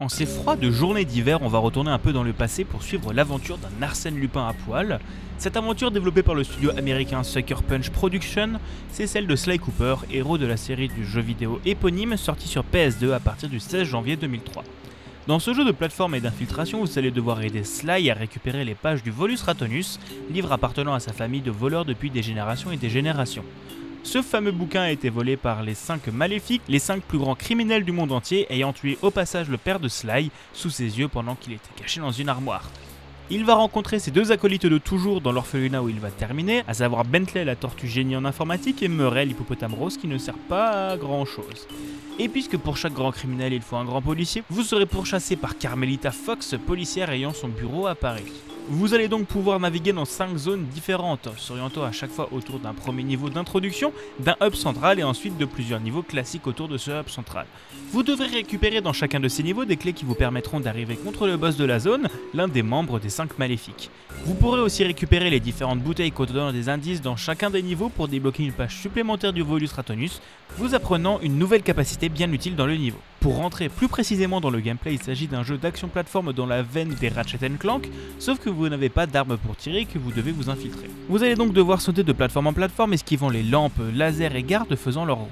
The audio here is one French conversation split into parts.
En ces froides journées d'hiver, on va retourner un peu dans le passé pour suivre l'aventure d'un Arsène Lupin à poil. Cette aventure développée par le studio américain Sucker Punch Production, c'est celle de Sly Cooper, héros de la série du jeu vidéo éponyme sorti sur PS2 à partir du 16 janvier 2003. Dans ce jeu de plateforme et d'infiltration, vous allez devoir aider Sly à récupérer les pages du Volus Ratonus, livre appartenant à sa famille de voleurs depuis des générations et des générations. Ce fameux bouquin a été volé par les 5 maléfiques, les 5 plus grands criminels du monde entier, ayant tué au passage le père de Sly sous ses yeux pendant qu'il était caché dans une armoire. Il va rencontrer ses deux acolytes de toujours dans l'orphelinat où il va terminer, à savoir Bentley la tortue génie en informatique et Murray l'hippopotame rose qui ne sert pas à grand chose. Et puisque pour chaque grand criminel il faut un grand policier, vous serez pourchassé par Carmelita Fox, policière ayant son bureau à Paris. Vous allez donc pouvoir naviguer dans 5 zones différentes, s'orientant à chaque fois autour d'un premier niveau d'introduction, d'un hub central et ensuite de plusieurs niveaux classiques autour de ce hub central. Vous devrez récupérer dans chacun de ces niveaux des clés qui vous permettront d'arriver contre le boss de la zone, l'un des membres des 5 maléfiques. Vous pourrez aussi récupérer les différentes bouteilles contenant des indices dans chacun des niveaux pour débloquer une page supplémentaire du Volus Ratonus, vous apprenant une nouvelle capacité bien utile dans le niveau. Pour rentrer plus précisément dans le gameplay, il s'agit d'un jeu d'action plateforme dans la veine des Ratchet Clank, sauf que vous n'avez pas d'armes pour tirer que vous devez vous infiltrer. Vous allez donc devoir sauter de plateforme en plateforme esquivant les lampes, lasers et gardes faisant leur ronde.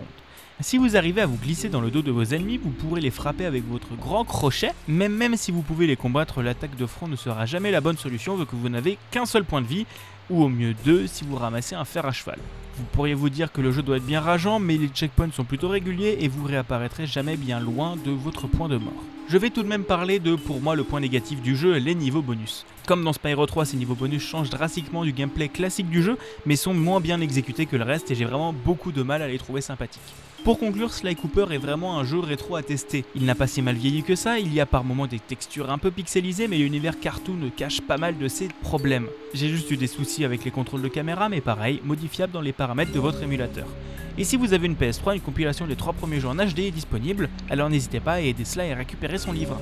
Si vous arrivez à vous glisser dans le dos de vos ennemis, vous pourrez les frapper avec votre grand crochet, même même si vous pouvez les combattre, l'attaque de front ne sera jamais la bonne solution vu que vous n'avez qu'un seul point de vie, ou au mieux deux si vous ramassez un fer à cheval. Vous pourriez vous dire que le jeu doit être bien rageant, mais les checkpoints sont plutôt réguliers et vous réapparaîtrez jamais bien loin de votre point de mort. Je vais tout de même parler de, pour moi, le point négatif du jeu, les niveaux bonus. Comme dans Spyro 3, ces niveaux bonus changent drastiquement du gameplay classique du jeu, mais sont moins bien exécutés que le reste et j'ai vraiment beaucoup de mal à les trouver sympathiques. Pour conclure, Sly Cooper est vraiment un jeu rétro à tester. Il n'a pas si mal vieilli que ça, il y a par moments des textures un peu pixelisées, mais l'univers cartoon cache pas mal de ses problèmes. J'ai juste eu des soucis avec les contrôles de caméra, mais pareil, modifiable dans les paramètres de votre émulateur. Et si vous avez une PS3, une compilation des trois premiers jeux en HD est disponible, alors n'hésitez pas à aider Sly à récupérer son livre.